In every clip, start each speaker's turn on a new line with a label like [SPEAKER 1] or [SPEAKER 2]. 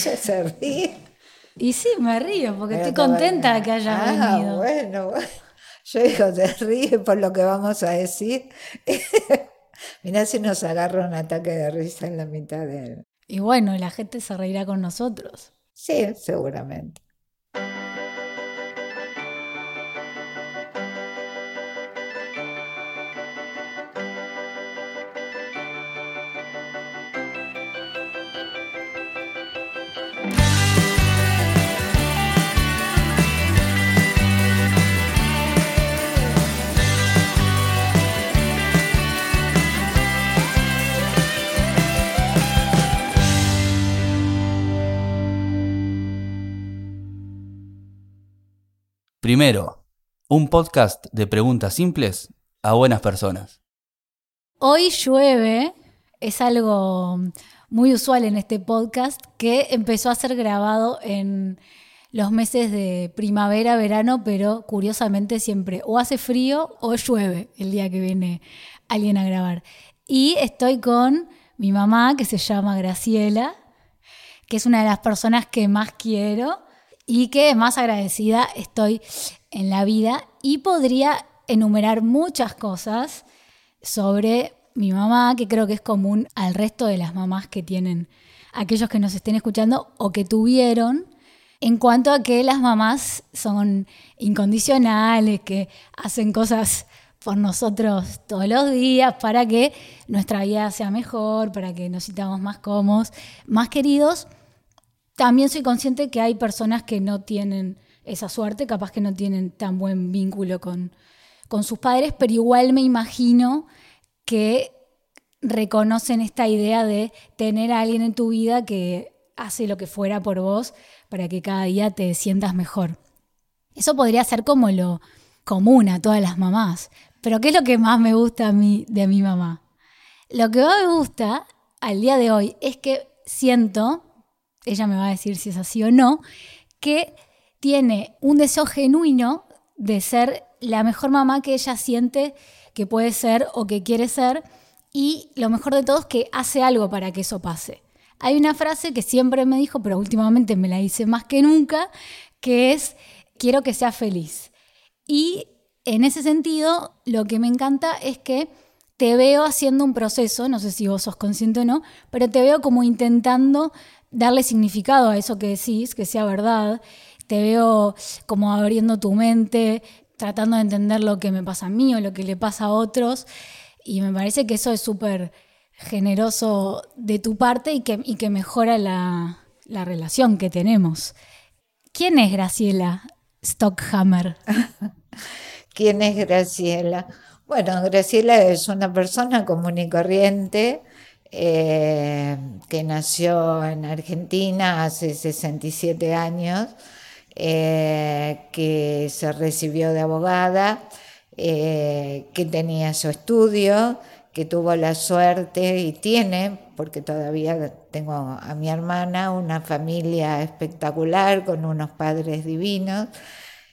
[SPEAKER 1] Ella se ríe.
[SPEAKER 2] Y sí, me río porque estoy contenta de que haya
[SPEAKER 1] ah,
[SPEAKER 2] venido.
[SPEAKER 1] Bueno, yo digo, se ríe por lo que vamos a decir. Mirá si nos agarra un ataque de risa en la mitad de él.
[SPEAKER 2] Y bueno, la gente se reirá con nosotros.
[SPEAKER 1] Sí, seguramente.
[SPEAKER 3] Primero, un podcast de preguntas simples a buenas personas.
[SPEAKER 2] Hoy llueve, es algo muy usual en este podcast que empezó a ser grabado en los meses de primavera, verano, pero curiosamente siempre o hace frío o llueve el día que viene alguien a grabar. Y estoy con mi mamá, que se llama Graciela, que es una de las personas que más quiero y que más agradecida estoy en la vida y podría enumerar muchas cosas sobre mi mamá, que creo que es común al resto de las mamás que tienen aquellos que nos estén escuchando o que tuvieron, en cuanto a que las mamás son incondicionales, que hacen cosas por nosotros todos los días para que nuestra vida sea mejor, para que nos sintamos más cómodos, más queridos también soy consciente que hay personas que no tienen esa suerte, capaz que no tienen tan buen vínculo con, con sus padres, pero igual me imagino que reconocen esta idea de tener a alguien en tu vida que hace lo que fuera por vos para que cada día te sientas mejor. Eso podría ser como lo común a todas las mamás. Pero ¿qué es lo que más me gusta a mí de mi mamá? Lo que más me gusta al día de hoy es que siento ella me va a decir si es así o no, que tiene un deseo genuino de ser la mejor mamá que ella siente que puede ser o que quiere ser y lo mejor de todo es que hace algo para que eso pase. Hay una frase que siempre me dijo, pero últimamente me la dice más que nunca, que es, quiero que sea feliz. Y en ese sentido, lo que me encanta es que te veo haciendo un proceso, no sé si vos sos consciente o no, pero te veo como intentando darle significado a eso que decís, que sea verdad. Te veo como abriendo tu mente, tratando de entender lo que me pasa a mí o lo que le pasa a otros. Y me parece que eso es súper generoso de tu parte y que, mejora la, la relación que tenemos. ¿Quién es Graciela Stockhammer?
[SPEAKER 1] ¿Quién es Graciela? Bueno, Graciela es una persona común y corriente eh, que nació en Argentina hace 67 años, eh, que se recibió de abogada, eh, que tenía su estudio, que tuvo la suerte y tiene, porque todavía tengo a mi hermana, una familia espectacular con unos padres divinos.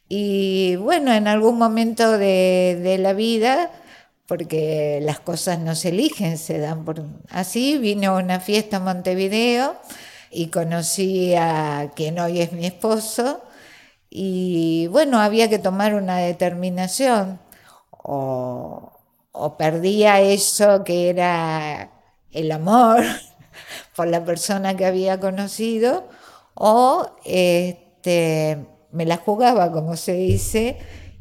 [SPEAKER 1] Y bueno, en algún momento de la vida, porque las cosas no se eligen, se dan por... Así vino a una fiesta en Montevideo y conocí a quien hoy es mi esposo y bueno, había que tomar una determinación. O, perdía eso que era el amor por la persona que había conocido o este, me la jugaba, como se dice,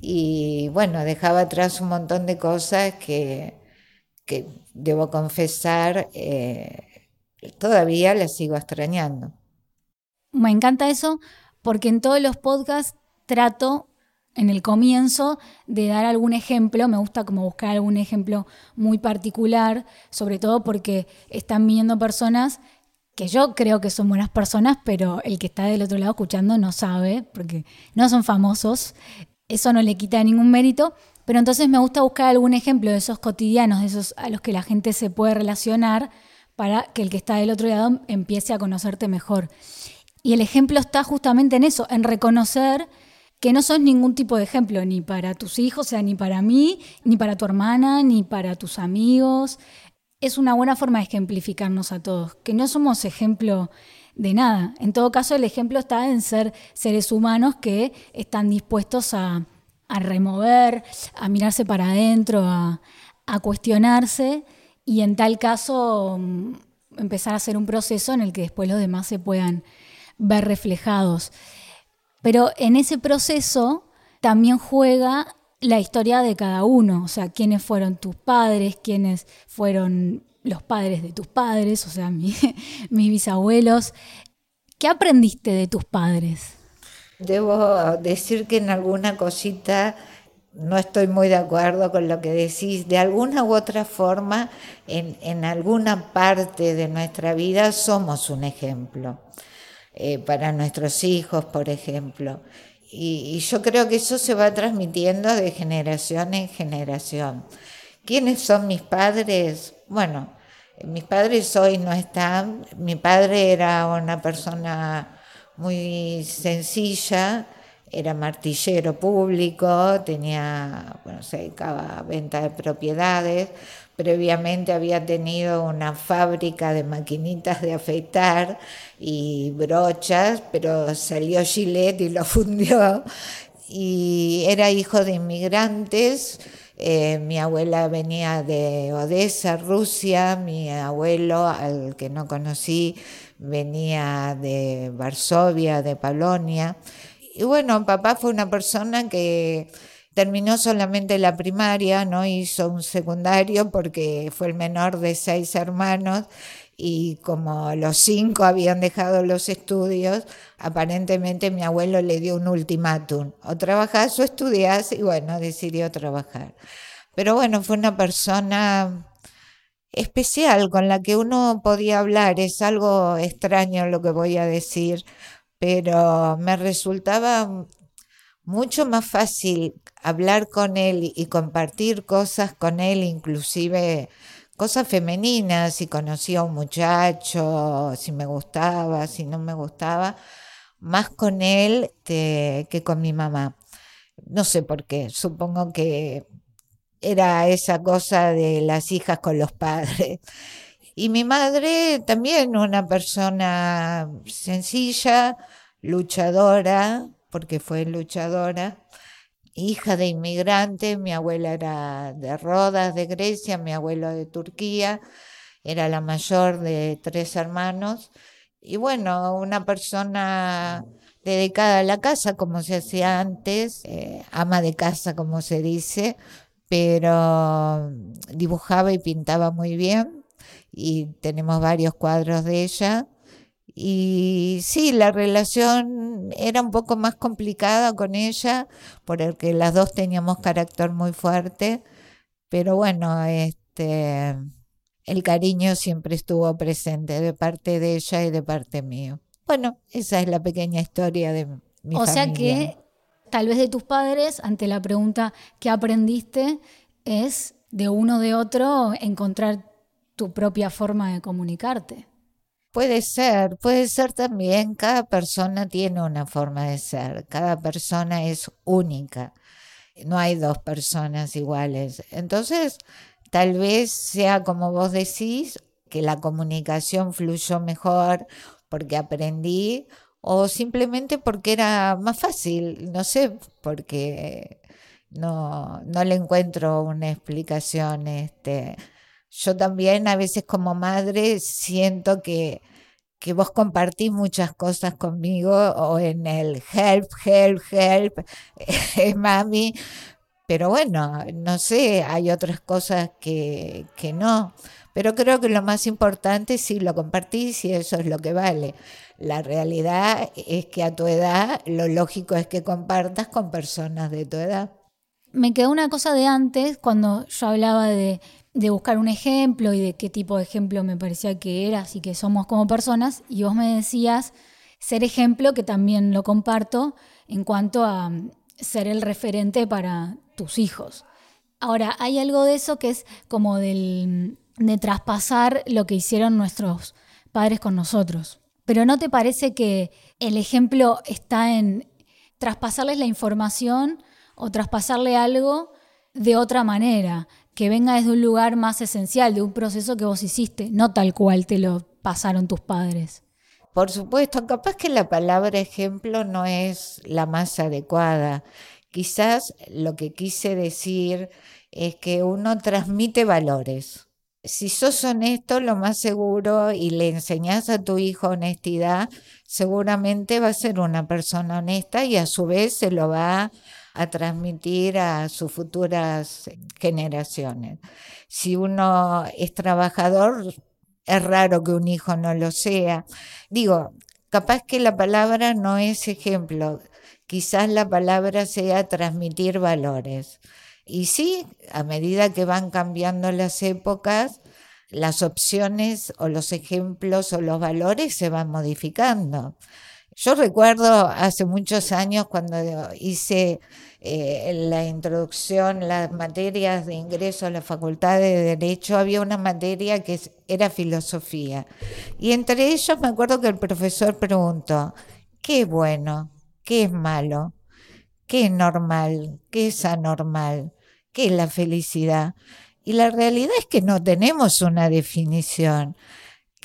[SPEAKER 1] y bueno, dejaba atrás un montón de cosas que, que debo confesar, eh, todavía las sigo extrañando.
[SPEAKER 2] Me encanta eso porque en todos los podcasts trato en el comienzo de dar algún ejemplo, me gusta como buscar algún ejemplo muy particular, sobre todo porque están viendo personas que yo creo que son buenas personas, pero el que está del otro lado escuchando no sabe, porque no son famosos eso no le quita ningún mérito, pero entonces me gusta buscar algún ejemplo de esos cotidianos, de esos a los que la gente se puede relacionar para que el que está del otro lado empiece a conocerte mejor. Y el ejemplo está justamente en eso, en reconocer que no sos ningún tipo de ejemplo, ni para tus hijos, o sea, ni para mí, ni para tu hermana, ni para tus amigos. Es una buena forma de ejemplificarnos a todos, que no somos ejemplo de nada. En todo caso, el ejemplo está en ser seres humanos que están dispuestos a, remover, a mirarse para adentro, a, a cuestionarse y en tal caso mm, empezar a hacer un proceso en el que después los demás se puedan ver reflejados. Pero en ese proceso también juega la historia de cada uno, o sea, quiénes fueron tus padres, quiénes fueron los padres de tus padres, o sea, mis bisabuelos. ¿Qué aprendiste de tus padres?
[SPEAKER 1] Debo decir que en alguna cosita no estoy muy de acuerdo con lo que decís. De alguna u otra forma, en, alguna parte de nuestra vida somos un ejemplo. Eh, para nuestros hijos, por ejemplo. Y, yo creo que eso se va transmitiendo de generación en generación. ¿Quiénes son mis padres? Bueno, mis padres hoy no están. Mi padre era una persona muy sencilla, era martillero público, tenía, bueno, se dedicaba a venta de propiedades, Previamente había tenido una fábrica de maquinitas de afeitar y brochas, pero salió Gillette y lo fundió. Y era hijo de inmigrantes. Eh, mi abuela venía de Odessa, Rusia. Mi abuelo, al que no conocí, venía de Varsovia, de Polonia. Y bueno, papá fue una persona que terminó solamente la primaria, no hizo un secundario porque fue el menor de seis hermanos y como los cinco habían dejado los estudios, aparentemente mi abuelo le dio un ultimátum, o trabajás o estudiás, y bueno, decidió trabajar. Pero bueno, fue una persona especial con la que uno podía hablar, es algo extraño lo que voy a decir, pero me resultaba mucho más fácil hablar con él y compartir cosas con él, inclusive cosas femeninas, si conocía a un muchacho, si me gustaba, si no me gustaba, más con él que con mi mamá. No sé por qué, supongo que era esa cosa de las hijas con los padres. Y mi madre también una persona sencilla, luchadora, porque fue luchadora, hija de inmigrante, mi abuela era de Rodas, de Grecia, mi abuelo de Turquía, era la mayor de tres hermanos, y bueno, una persona dedicada a la casa, como se hacía antes, eh, ama de casa, como se dice, pero dibujaba y pintaba muy bien, y tenemos varios cuadros de ella. Y sí, la relación era un poco más complicada con ella, porque las dos teníamos carácter muy fuerte, pero bueno, este, el cariño siempre estuvo presente de parte de ella y de parte mío. Bueno, esa es la pequeña historia de mi
[SPEAKER 2] o
[SPEAKER 1] familia. O
[SPEAKER 2] sea que tal vez de tus padres, ante la pregunta ¿qué aprendiste? es de uno de otro encontrar tu propia forma de comunicarte.
[SPEAKER 1] Puede ser, puede ser también, cada persona tiene una forma de ser, cada persona es única, no hay dos personas iguales. Entonces, tal vez sea como vos decís, que la comunicación fluyó mejor porque aprendí o simplemente porque era más fácil, no sé, porque no, no le encuentro una explicación. Este, yo también a veces como madre siento que, que vos compartís muchas cosas conmigo o en el help, help, help, mami, pero bueno, no sé, hay otras cosas que, que no. Pero creo que lo más importante sí lo compartís y eso es lo que vale. La realidad es que a tu edad lo lógico es que compartas con personas de tu edad.
[SPEAKER 2] Me quedó una cosa de antes cuando yo hablaba de buscar un ejemplo y de qué tipo de ejemplo me parecía que eras y que somos como personas, y vos me decías ser ejemplo, que también lo comparto, en cuanto a mm, ser el referente para tus hijos. Ahora, hay algo de eso que es como del, mm, de traspasar lo que hicieron nuestros padres con nosotros. Pero ¿no te parece que el ejemplo está en traspasarles la información o traspasarle algo de otra manera? que venga desde un lugar más esencial, de un proceso que vos hiciste, no tal cual te lo pasaron tus padres.
[SPEAKER 1] por supuesto, capaz que la palabra ejemplo no es la más adecuada. Quizás lo que quise decir es que uno transmite valores. Si sos honesto, lo más seguro, y le enseñás a tu hijo honestidad, seguramente va a ser una persona honesta y a su vez se lo va a transmitir a sus futuras generaciones. Si uno es trabajador, es raro que un hijo no lo sea. Digo, capaz que la palabra no es ejemplo, quizás la palabra sea transmitir valores. Y sí, a medida que van cambiando las épocas, las opciones o los ejemplos o los valores se van modificando. Yo recuerdo hace muchos años cuando hice eh, la introducción, las materias de ingreso a la Facultad de Derecho, había una materia que era filosofía. Y entre ellos me acuerdo que el profesor preguntó, ¿qué es bueno? ¿Qué es malo? ¿Qué es normal? ¿Qué es anormal? ¿Qué es la felicidad? Y la realidad es que no tenemos una definición.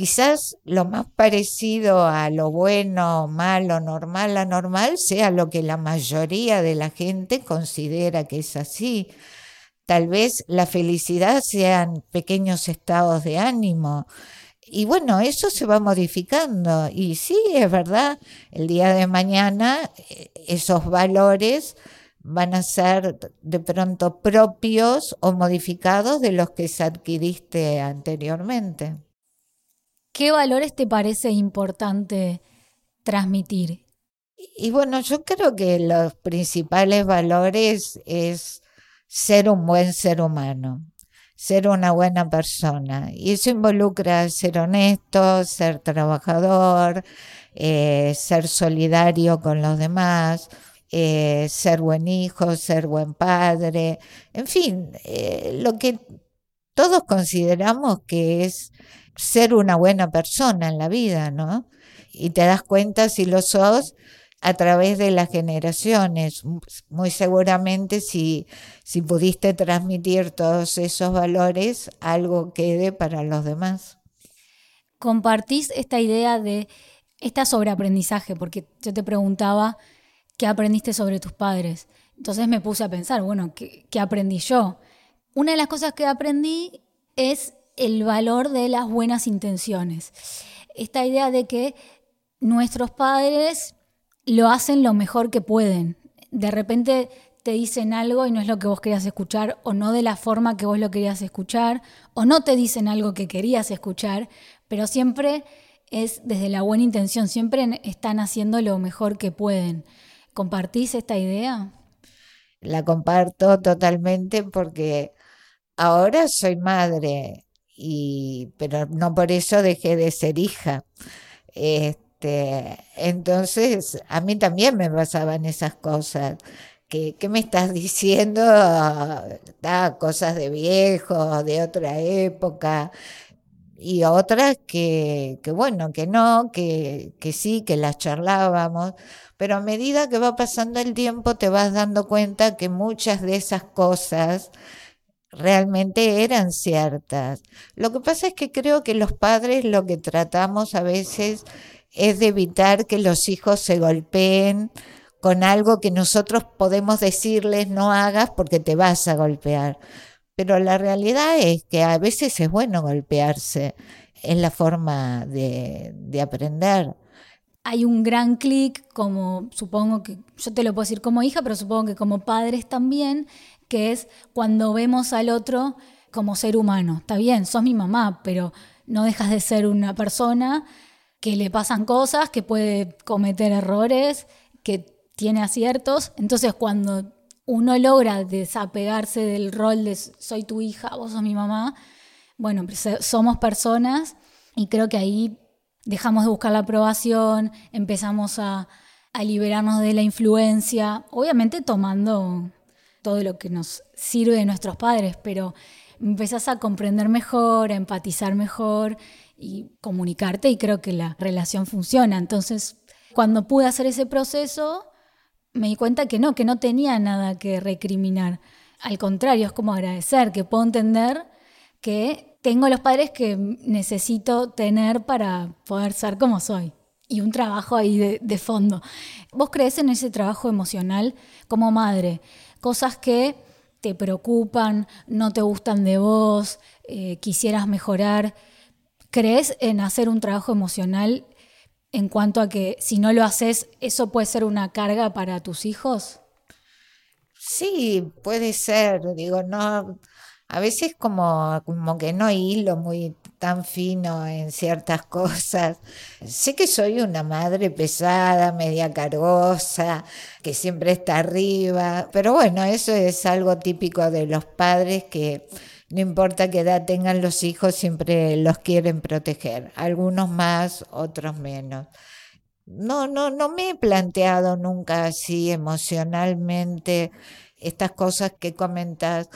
[SPEAKER 1] Quizás lo más parecido a lo bueno, malo, normal, anormal sea lo que la mayoría de la gente considera que es así. Tal vez la felicidad sean pequeños estados de ánimo. Y bueno, eso se va modificando. Y sí, es verdad, el día de mañana eh, esos valores van a ser de pronto propios o modificados de los que se adquiriste anteriormente.
[SPEAKER 2] ¿Qué valores te parece importante transmitir?
[SPEAKER 1] Y bueno, yo creo que los principales valores es ser un buen ser humano, ser una buena persona. Y eso involucra ser honesto, ser trabajador, eh, ser solidario con los demás, eh, ser buen hijo, ser buen padre, en fin, eh, lo que todos consideramos que es ser una buena persona en la vida, ¿no? Y te das cuenta si lo sos a través de las generaciones. Muy seguramente si, si pudiste transmitir todos esos valores, algo quede para los demás.
[SPEAKER 2] Compartís esta idea de esta sobreaprendizaje, porque yo te preguntaba ¿qué aprendiste sobre tus padres? Entonces me puse a pensar, bueno, ¿qué, aprendí yo? Una de las cosas que aprendí es el valor de las buenas intenciones. Esta idea de que nuestros padres lo hacen lo mejor que pueden. De repente te dicen algo y no es lo que vos querías escuchar, o no de la forma que vos lo querías escuchar, o no te dicen algo que querías escuchar, pero siempre es desde la buena intención, siempre están haciendo lo mejor que pueden. ¿Compartís esta idea?
[SPEAKER 1] La comparto totalmente porque ahora soy madre, y, pero no por eso dejé de ser hija. Este, entonces, a mí también me pasaban esas cosas. ¿Qué, me estás diciendo? Da cosas de viejo, de otra época y otras que, que bueno, que no, que, que, sí, que las charlábamos, pero a medida que va pasando el tiempo te vas dando cuenta que muchas de esas cosas realmente eran ciertas. Lo que pasa es que creo que los padres lo que tratamos a veces es de evitar que los hijos se golpeen con algo que nosotros podemos decirles no hagas porque te vas a golpear. Pero la realidad es que a veces es bueno golpearse, es la forma de, de aprender
[SPEAKER 2] hay un gran clic, como supongo que, yo te lo puedo decir como hija, pero supongo que como padres también, que es cuando vemos al otro como ser humano. Está bien, sos mi mamá, pero no dejas de ser una persona que le pasan cosas, que puede cometer errores, que tiene aciertos. Entonces cuando uno logra desapegarse del rol de soy tu hija, vos sos mi mamá, bueno, pues, somos personas y creo que ahí dejamos de buscar la aprobación, empezamos a, liberarnos de la influencia, obviamente tomando todo lo que nos sirve de nuestros padres, pero empezás a comprender mejor, a empatizar mejor y comunicarte y creo que la relación funciona. Entonces, cuando pude hacer ese proceso, me di cuenta que no, que no tenía nada que recriminar. Al contrario, es como agradecer, que puedo entender que tengo los padres que necesito tener para poder ser como soy. y un trabajo ahí de, de fondo. ¿Vos crees en ese trabajo emocional como madre? Cosas que te preocupan, no te gustan de vos, eh, quisieras mejorar. ¿Crees en hacer un trabajo emocional en cuanto a que si no lo haces, eso puede ser una carga para tus hijos?
[SPEAKER 1] Sí, puede ser. Digo, no, a veces como, como que no hilo muy tan fino en ciertas cosas. Sé que soy una madre pesada, media cargosa, que siempre está arriba, pero bueno, eso es algo típico de los padres que no importa qué edad tengan los hijos, siempre los quieren proteger, algunos más, otros menos. No, no, no me he planteado nunca así emocionalmente estas cosas que comentas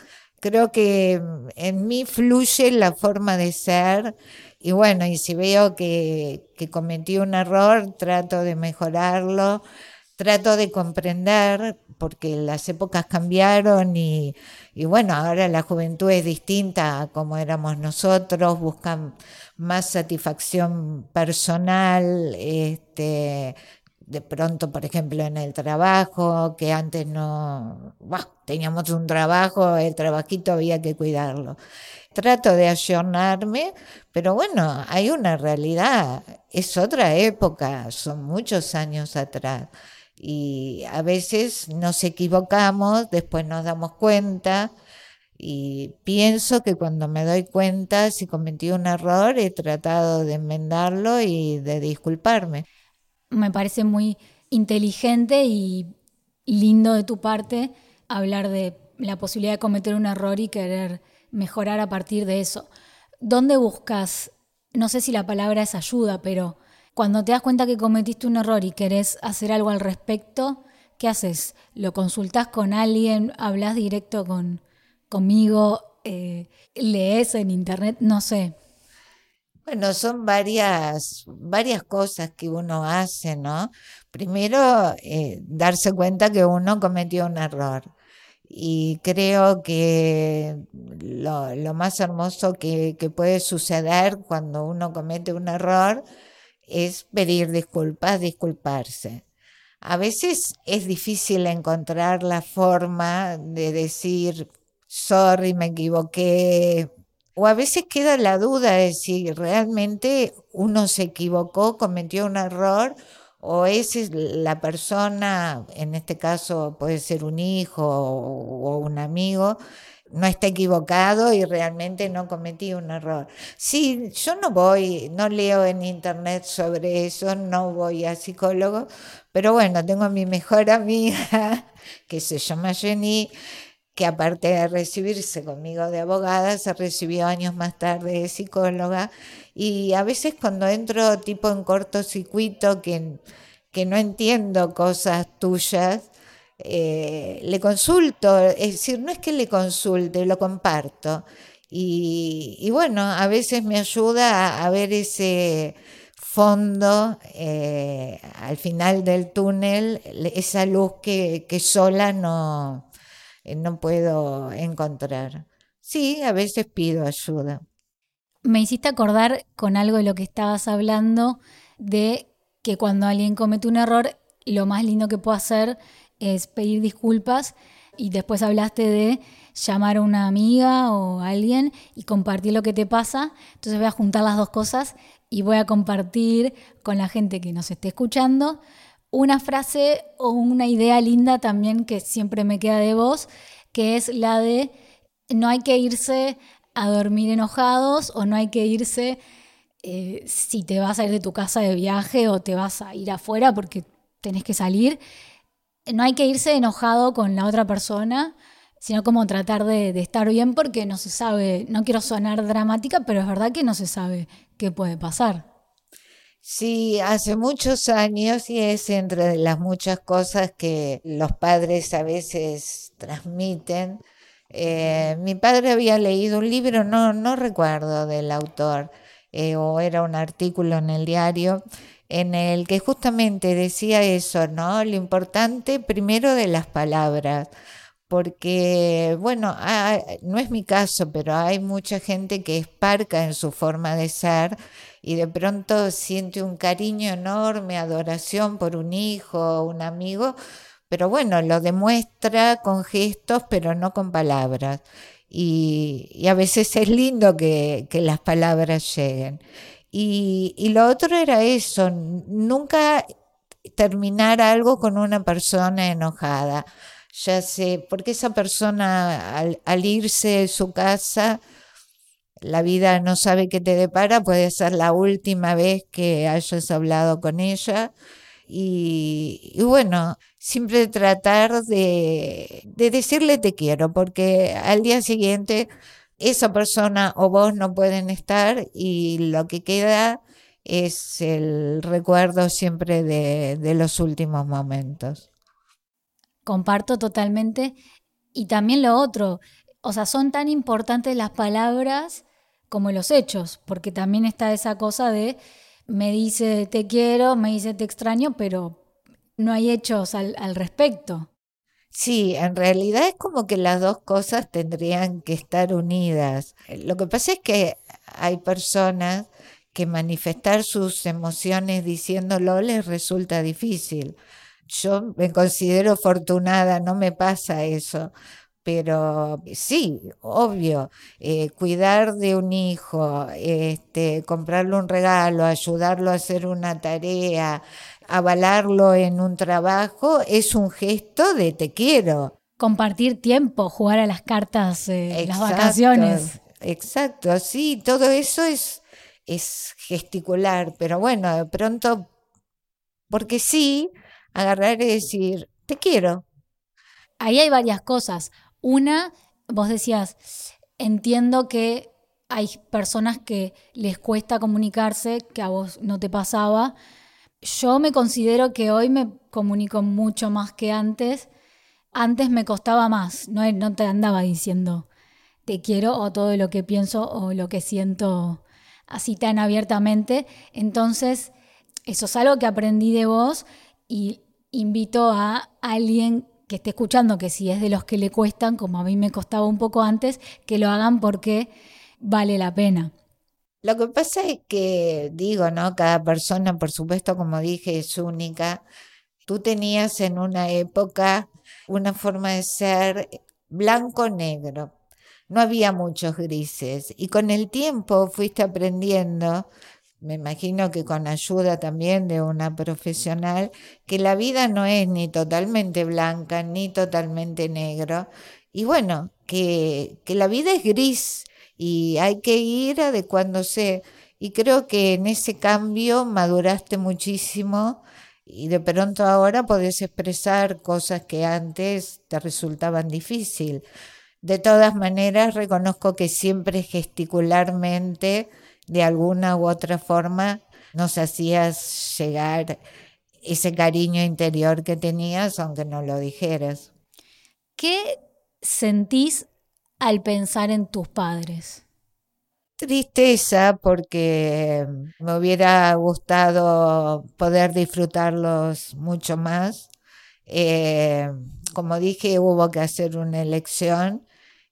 [SPEAKER 1] creo que en mí fluye la forma de ser. Y bueno, y si veo que, que cometí un error, trato de mejorarlo, trato de comprender, porque las épocas cambiaron y, y, bueno, ahora la juventud es distinta a como éramos nosotros, buscan más satisfacción personal, este, de pronto, por ejemplo, en el trabajo, que antes no, teníamos un trabajo, el trabajito había que cuidarlo. Trato de ayornarme, pero bueno, hay una realidad, es otra época, son muchos años atrás. Y a veces nos equivocamos, después nos damos cuenta, y pienso que cuando me doy cuenta si cometí un error, he tratado de enmendarlo y de disculparme
[SPEAKER 2] me parece muy inteligente y lindo de tu parte hablar de la posibilidad de cometer un error y querer mejorar a partir de eso. ¿Dónde buscas, no sé si la palabra es ayuda, pero cuando te das cuenta que cometiste un error y querés hacer algo al respecto, ¿qué haces? ¿Lo consultas con alguien? ¿Hablas directo con, conmigo? Eh, ¿Lees en internet? No sé.
[SPEAKER 1] Bueno, son varias, varias cosas que uno hace, ¿no? Primero, eh, darse cuenta que uno cometió un error. Y creo que lo, lo más hermoso que, que, puede suceder cuando uno comete un error es pedir disculpas, disculparse. A veces es difícil encontrar la forma de decir, sorry, me equivoqué, o a veces queda la duda de si realmente uno se equivocó, cometió un error, o es la persona, en este caso puede ser un hijo o un amigo, no está equivocado y realmente no cometí un error. Sí, yo no voy, no leo en internet sobre eso, no voy a psicólogo, pero bueno, tengo a mi mejor amiga que se llama Jenny que aparte de recibirse conmigo de abogada, se recibió años más tarde de psicóloga. Y a veces cuando entro tipo en cortocircuito, que, que no entiendo cosas tuyas, eh, le consulto, es decir, no es que le consulte, lo comparto. Y, y bueno, a veces me ayuda a, ver ese fondo eh, al final del túnel, esa luz que, sola no, no puedo encontrar. Sí, a veces pido ayuda.
[SPEAKER 2] Me hiciste acordar con algo de lo que estabas hablando, de que cuando alguien comete un error, lo más lindo que puedo hacer es pedir disculpas y después hablaste de llamar a una amiga o a alguien y compartir lo que te pasa. Entonces voy a juntar las dos cosas y voy a compartir con la gente que nos esté escuchando una frase o una idea linda también que siempre me queda de vos, que es la de no hay que irse a dormir enojados o no hay que irse eh, si te vas a ir de tu casa de viaje o te vas a ir afuera porque tenés que salir. No hay que irse enojado con la otra persona, sino como tratar de, de estar bien porque no se sabe, no quiero sonar dramática, pero es verdad que no se sabe qué puede pasar.
[SPEAKER 1] Sí, hace muchos años y es entre las muchas cosas que los padres a veces transmiten. Eh, mi padre había leído un libro, no, no recuerdo del autor, eh, o era un artículo en el diario, en el que justamente decía eso, ¿no? Lo importante primero de las palabras, porque, bueno, no es mi caso, pero hay mucha gente que es parca en su forma de ser y de pronto siente un cariño enorme, adoración por un hijo, un amigo, pero bueno, lo demuestra con gestos, pero no con palabras. Y, a veces es lindo que, las palabras lleguen. Y, y, lo otro era eso, nunca terminar algo con una persona enojada ya sé, porque esa persona al, irse de su casa, la vida no sabe qué te depara, puede ser la última vez que hayas hablado con ella. Y, bueno, siempre tratar de, de, decirle te quiero, porque al día siguiente esa persona o vos no pueden estar y lo que queda es el recuerdo siempre de, de los últimos momentos.
[SPEAKER 2] Comparto totalmente. Y también lo otro, o sea, son tan importantes las palabras como los hechos, porque también está esa cosa de me dice te quiero, me dice te extraño, pero no hay hechos al, al respecto.
[SPEAKER 1] Sí, en realidad es como que las dos cosas tendrían que estar unidas. Lo que pasa es que hay personas que manifestar sus emociones diciéndolo les resulta difícil. Yo me considero afortunada, no me pasa eso. Pero sí, obvio, eh, cuidar de un hijo, este, comprarle un regalo, ayudarlo a hacer una tarea, avalarlo en un trabajo, es un gesto de te quiero.
[SPEAKER 2] Compartir tiempo, jugar a las cartas, eh, las vacaciones.
[SPEAKER 1] Exacto, sí, todo eso es, es gesticular, pero bueno, de pronto, porque sí, agarrar y decir, te quiero.
[SPEAKER 2] Ahí hay varias cosas. Una, vos decías, entiendo que hay personas que les cuesta comunicarse, que a vos no te pasaba. Yo me considero que hoy me comunico mucho más que antes. Antes me costaba más, no, te andaba diciendo te quiero o todo lo que pienso o lo que siento así tan abiertamente. Entonces, eso es algo que aprendí de vos y invito a alguien que esté escuchando, que si es de los que le cuestan, como a mí me costaba un poco antes, que lo hagan porque vale la pena.
[SPEAKER 1] Lo que pasa es que, digo, ¿no? Cada persona, por supuesto, como dije, es única. Tú tenías en una época una forma de ser blanco-negro. No había muchos grises. Y con el tiempo fuiste aprendiendo me imagino que con ayuda también de una profesional, que la vida no es ni totalmente blanca ni totalmente negro. Y bueno, que, que la vida es gris y hay que ir adecuándose. Y creo que en ese cambio maduraste muchísimo y de pronto ahora podés expresar cosas que antes te resultaban difícil. De todas maneras, reconozco que siempre gesticularmente de alguna u otra forma nos hacías llegar ese cariño interior que tenías, aunque no lo dijeras.
[SPEAKER 2] ¿Qué sentís al pensar en tus padres?
[SPEAKER 1] Tristeza porque me hubiera gustado poder disfrutarlos mucho más. Eh, como dije, hubo que hacer una elección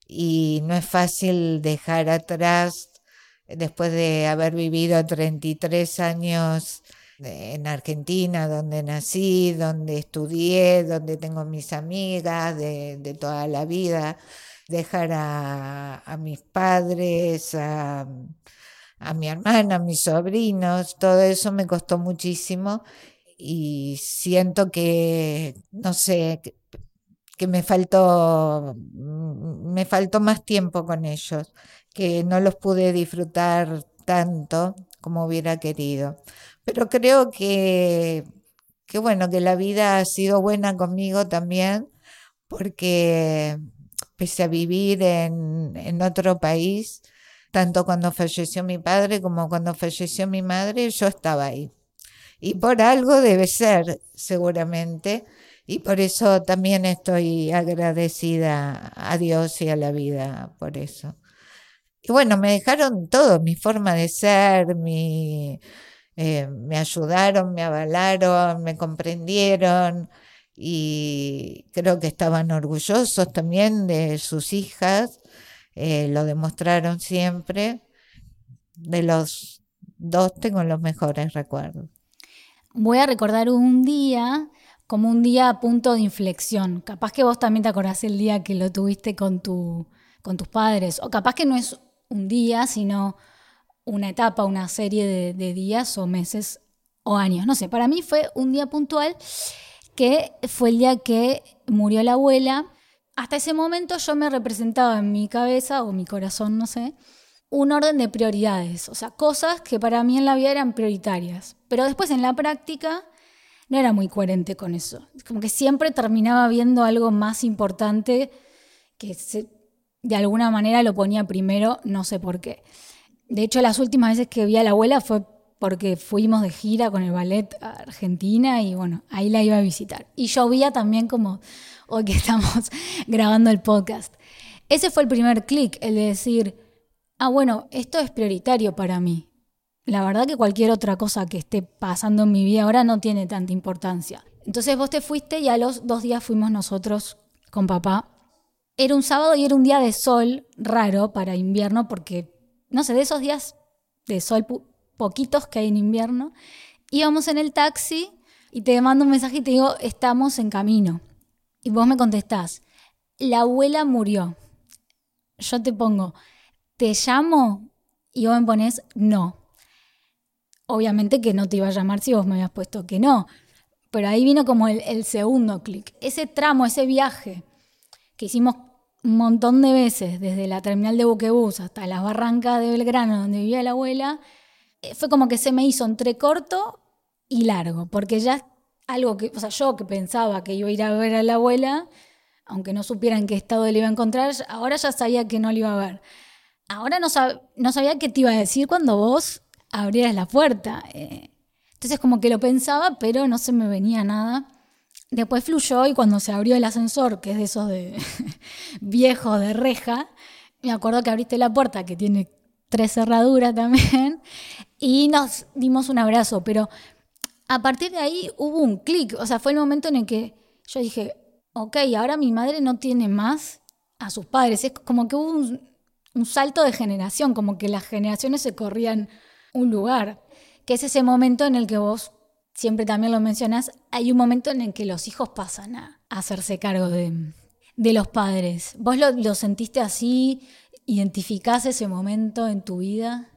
[SPEAKER 1] y no es fácil dejar atrás después de haber vivido 33 años en Argentina, donde nací, donde estudié, donde tengo mis amigas de, toda la vida, dejar a, mis padres, a, mi hermana, a mis sobrinos, todo eso me costó muchísimo y siento que, no sé, que me faltó, me faltó más tiempo con ellos que no los pude disfrutar tanto como hubiera querido. Pero creo que, que bueno, que la vida ha sido buena conmigo también, porque pese a vivir en, en otro país, tanto cuando falleció mi padre como cuando falleció mi madre, yo estaba ahí. Y por algo debe ser, seguramente, y por eso también estoy agradecida a Dios y a la vida por eso. Y bueno, me dejaron todo, mi forma de ser, mi, eh, me ayudaron, me avalaron, me comprendieron. y creo que estaban orgullosos también de sus hijas, eh, lo demostraron siempre. De los dos tengo los mejores recuerdos.
[SPEAKER 2] Voy a recordar un día como un día a punto de inflexión. Capaz que vos también te acordás el día que lo tuviste con, tu, con tus padres, o capaz que no es un día, sino una etapa, una serie de, días o meses o años. No sé, para mí fue un día puntual que fue el día que murió la abuela. Hasta ese momento yo me representaba en mi cabeza o mi corazón, no sé, un orden de prioridades, o sea, cosas que para mí en la vida eran prioritarias. Pero después en la práctica no era muy coherente con eso. Como que siempre terminaba viendo algo más importante que de alguna manera lo ponía primero, no sé por qué. De hecho, las últimas veces que vi a la abuela fue porque fuimos de gira con el ballet a Argentina y bueno, ahí la iba a visitar. Y llovía también como hoy que estamos grabando el podcast. Ese fue el primer clic, el de decir, ah, bueno, esto es prioritario para mí. La verdad que cualquier otra cosa que esté pasando en mi vida ahora no tiene tanta importancia. Entonces vos te fuiste y a los dos días fuimos nosotros con papá. Era un sábado y era un día de sol raro para invierno porque, no sé, de esos días de sol poquitos que hay en invierno, íbamos en el taxi y te mando un mensaje y te digo, estamos en camino. Y vos me contestás, la abuela murió. Yo te pongo, ¿te llamo? Y vos me pones, no. Obviamente que no te iba a llamar si vos me habías puesto que no. Pero ahí vino como el, el segundo clic. Ese tramo, ese viaje que hicimos un montón de veces, desde la terminal de Buquebus hasta las barrancas de Belgrano, donde vivía la abuela, eh, fue como que se me hizo entre corto y largo, porque ya algo que, o sea, yo que pensaba que iba a ir a ver a la abuela, aunque no supiera en qué estado le iba a encontrar, ahora ya sabía que no le iba a ver. Ahora no, no sabía qué te iba a decir cuando vos abrieras la puerta. Eh. entonces como que lo pensaba, pero no se me venía nada. Después fluyó y cuando se abrió el ascensor, que es de esos de viejos de reja, me acuerdo que abriste la puerta que tiene tres cerraduras también, y nos dimos un abrazo, pero a partir de ahí hubo un clic, o sea, fue el momento en el que yo dije, ok, ahora mi madre no tiene más a sus padres, es como que hubo un, un salto de generación, como que las generaciones se corrían un lugar, que es ese momento en el que vos siempre también lo mencionas, hay un momento en el que los hijos pasan a, hacerse cargo de, de, los padres. ¿Vos lo, sentiste así? ¿Identificás ese momento en tu vida?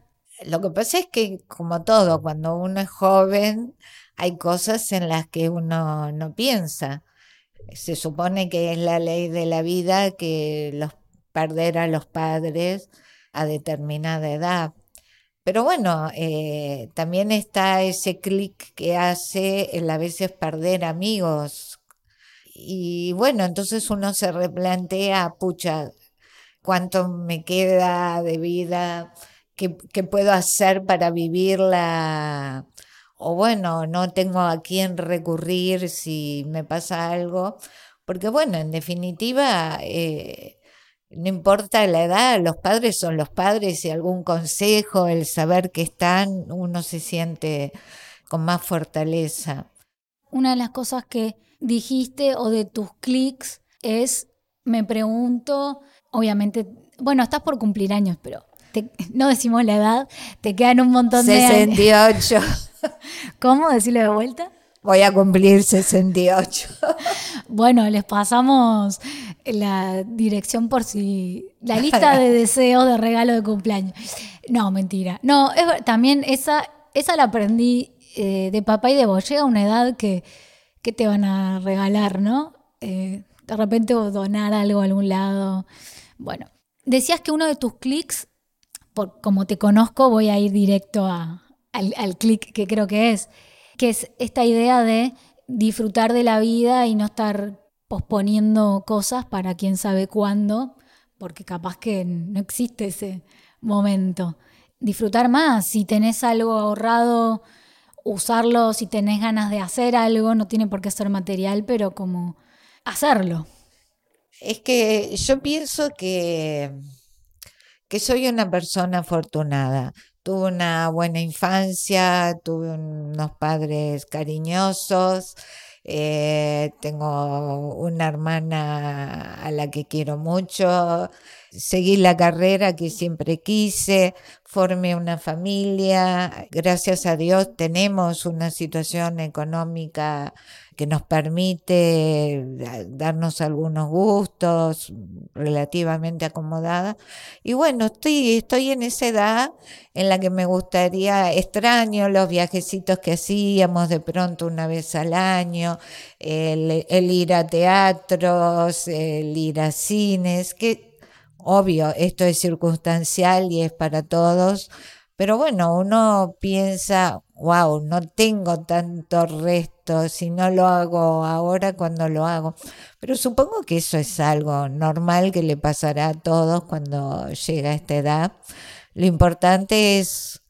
[SPEAKER 1] Lo que pasa es que, como todo, cuando uno es joven, hay cosas en las que uno no piensa. Se supone que es la ley de la vida que los perder a los padres a determinada edad. Pero bueno, eh, también está ese clic que hace el a veces perder amigos. Y bueno, entonces uno se replantea, pucha, cuánto me queda de vida, qué, puedo hacer para vivirla, o bueno, no tengo a quién recurrir si me pasa algo, porque bueno, en definitiva, eh, no importa la edad, los padres son los padres y algún consejo, el saber que están, uno se siente con más fortaleza.
[SPEAKER 2] Una de las cosas que dijiste o de tus clics es, me pregunto, obviamente, bueno, estás por cumplir años, pero no decimos la edad, te quedan un montón de
[SPEAKER 1] años. 68.
[SPEAKER 2] ¿Cómo? Decirlo de vuelta.
[SPEAKER 1] Voy a cumplir 68.
[SPEAKER 2] bueno, les pasamos la dirección por si. La lista de deseos de regalo de cumpleaños. No, mentira. No, también esa, esa la aprendí eh, de papá y de vos. Llega una edad que, que te van a regalar, ¿no? Eh, de repente donar algo a algún lado. Bueno, decías que uno de tus clics, como te conozco, voy a ir directo a, al, al clic que creo que es, que es esta idea de disfrutar de la vida y no estar posponiendo cosas para quién sabe cuándo, porque capaz que no existe ese momento. Disfrutar más, si tenés algo ahorrado, usarlo, si tenés ganas de hacer algo, no tiene por qué ser material, pero como hacerlo.
[SPEAKER 1] Es que yo pienso que, que soy una persona afortunada. Tuve una buena infancia, tuve unos padres cariñosos, eh, tengo una hermana a la que quiero mucho, seguí la carrera que siempre quise, formé una familia, gracias a Dios tenemos una situación económica que nos permite darnos algunos gustos relativamente acomodada. Y bueno, estoy, estoy en esa edad en la que me gustaría, extraño los viajecitos que hacíamos de pronto una vez al año, el, el ir a teatros, el ir a cines, que obvio, esto es circunstancial y es para todos, pero bueno, uno piensa, wow, no tengo tanto resto, si no lo hago ahora, cuando lo hago. Pero supongo que eso es algo normal que le pasará a todos cuando llega a esta edad. Lo importante es,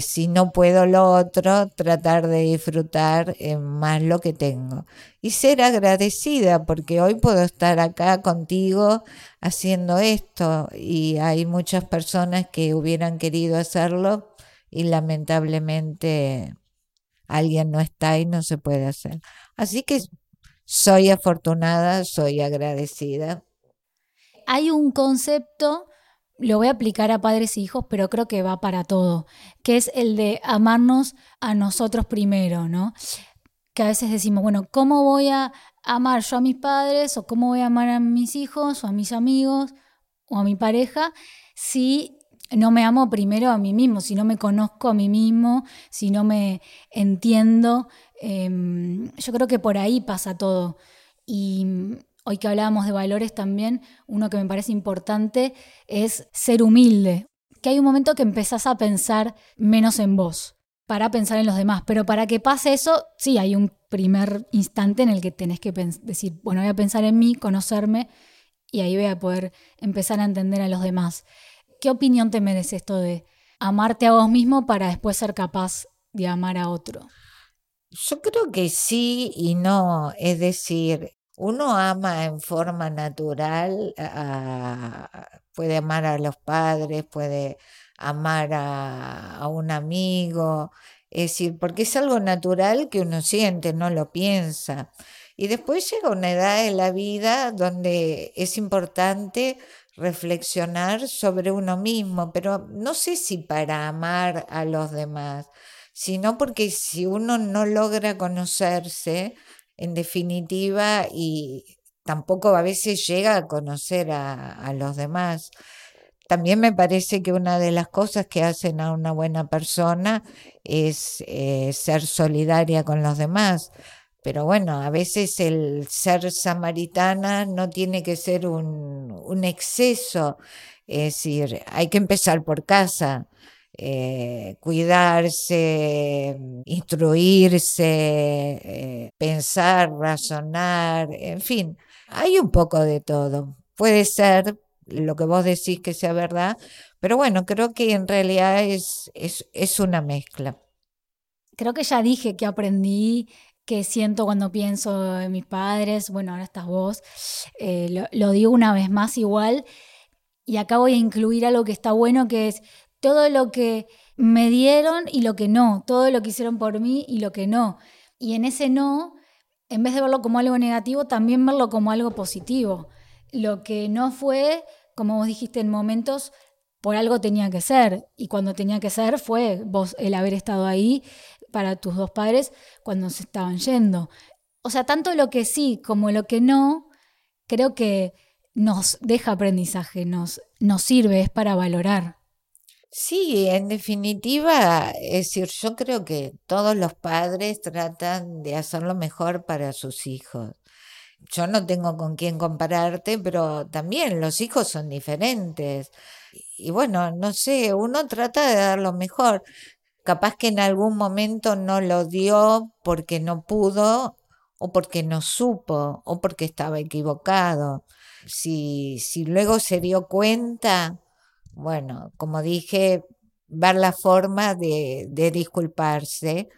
[SPEAKER 1] si no puedo lo otro, tratar de disfrutar más lo que tengo. Y ser agradecida, porque hoy puedo estar acá contigo haciendo esto y hay muchas personas que hubieran querido hacerlo y lamentablemente alguien no está y no se puede hacer. Así que soy afortunada, soy agradecida.
[SPEAKER 2] Hay un concepto, lo voy a aplicar a padres e hijos, pero creo que va para todo, que es el de amarnos a nosotros primero, ¿no? Que a veces decimos, bueno, ¿cómo voy a amar yo a mis padres o cómo voy a amar a mis hijos o a mis amigos o a mi pareja si no me amo primero a mí mismo, si no me conozco a mí mismo, si no me entiendo. Em, yo creo que por ahí pasa todo. Y hoy que hablábamos de valores también, uno que me parece importante es ser humilde. Que hay un momento que empezás a pensar menos en vos para pensar en los demás. Pero para que pase eso, sí, hay un primer instante en el que tenés que decir, bueno, voy a pensar en mí, conocerme, y ahí voy a poder empezar a entender a los demás. ¿Qué opinión te merece esto de amarte a vos mismo para después ser capaz de amar a otro?
[SPEAKER 1] Yo creo que sí y no. Es decir, uno ama en forma natural, puede amar a los padres, puede amar a, a, un amigo, es decir, porque es algo natural que uno siente, no lo piensa. Y después llega una edad en la vida donde es importante reflexionar sobre uno mismo, pero no sé si para amar a los demás, sino porque si uno no logra conocerse, en definitiva, y tampoco a veces llega a conocer a, los demás. También me parece que una de las cosas que hacen a una buena persona es eh, ser solidaria con los demás. Pero bueno, a veces el ser samaritana no tiene que ser un, exceso, es decir, hay que empezar por casa. Eh, cuidarse, instruirse, eh, pensar, razonar, en fin, hay un poco de todo. Puede ser lo que vos decís que sea verdad, pero bueno, creo que en realidad es, es, es una mezcla.
[SPEAKER 2] Creo que ya dije que aprendí que siento cuando pienso en mis padres, bueno, ahora estás vos, eh, lo, digo una vez más igual, y acá voy a incluir algo que está bueno, que es todo lo que me dieron y lo que no, todo lo que hicieron por mí y lo que no. Y en ese no, en vez de verlo como algo negativo, también verlo como algo positivo. Lo que no fue, como vos dijiste en momentos, por algo tenía que ser. Y cuando tenía que ser fue vos el haber estado ahí para tus dos padres cuando se estaban yendo. O sea, tanto lo que sí como lo que no, creo que nos deja aprendizaje, nos, nos sirve, es para valorar.
[SPEAKER 1] Sí, en definitiva, es decir, yo creo que todos los padres tratan de hacer lo mejor para sus hijos. Yo no tengo con quién compararte, pero también los hijos son diferentes. Y bueno, no sé, uno trata de dar lo mejor capaz que en algún momento no lo dio porque no pudo o porque no supo o porque estaba equivocado. Si, si luego se dio cuenta, bueno, como dije, ver la forma de, de disculparse.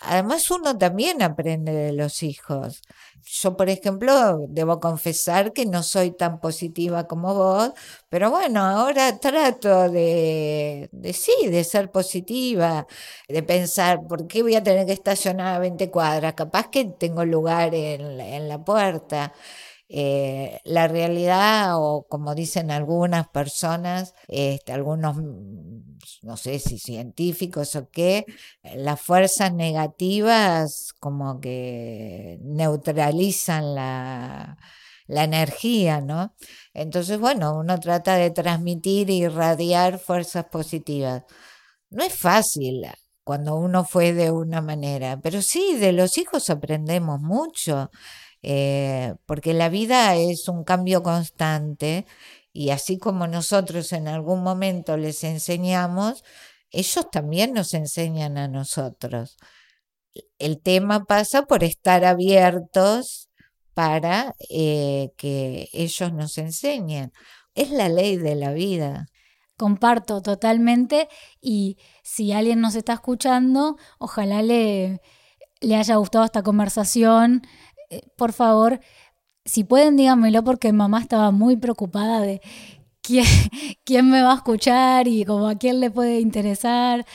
[SPEAKER 1] Además, uno también aprende de los hijos. Yo, por ejemplo, debo confesar que no soy tan positiva como vos, pero bueno, ahora trato de, de sí, de ser positiva, de pensar, ¿por qué voy a tener que estacionar a 20 cuadras? Capaz que tengo lugar en, la- puerta. Eh, la realidad, o como dicen algunas personas, este, algunos, no sé si científicos o qué, las fuerzas negativas como que neutralizan la, la energía, ¿no? Entonces, bueno, uno trata de transmitir y irradiar fuerzas positivas. No es fácil cuando uno fue de una manera, pero sí, de los hijos aprendemos mucho, eh, porque la vida es un cambio constante y así como nosotros en algún momento les enseñamos, ellos también nos enseñan a nosotros. El tema pasa por estar abiertos para eh, que ellos nos enseñen. Es la ley de la vida.
[SPEAKER 2] Comparto totalmente y si alguien nos está escuchando, ojalá le, le haya gustado esta conversación. Eh, por favor, si pueden, díganmelo porque mamá estaba muy preocupada de quién, quién me va a escuchar y como a quién le puede interesar.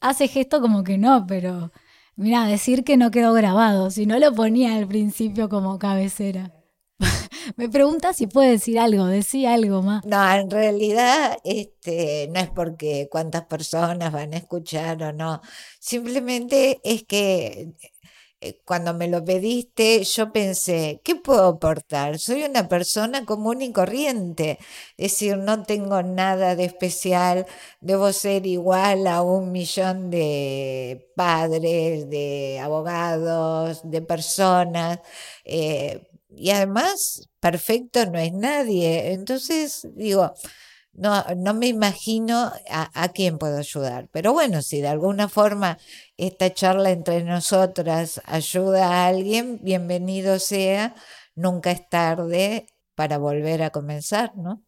[SPEAKER 2] Hace gesto como que no, pero mira, decir que no quedó grabado, si no lo ponía al principio como cabecera. Me pregunta si puede decir algo, decía algo más.
[SPEAKER 1] No, en realidad este, no es porque cuántas personas van a escuchar o no. Simplemente es que cuando me lo pediste, yo pensé, ¿qué puedo aportar? Soy una persona común y corriente, es decir, no tengo nada de especial, debo ser igual a un millón de padres, de abogados, de personas, eh, y además, perfecto no es nadie. Entonces, digo, no, no me imagino a, a quién puedo ayudar. Pero bueno, si de alguna forma esta charla entre nosotras ayuda a alguien, bienvenido sea. Nunca es tarde para volver a comenzar, ¿no?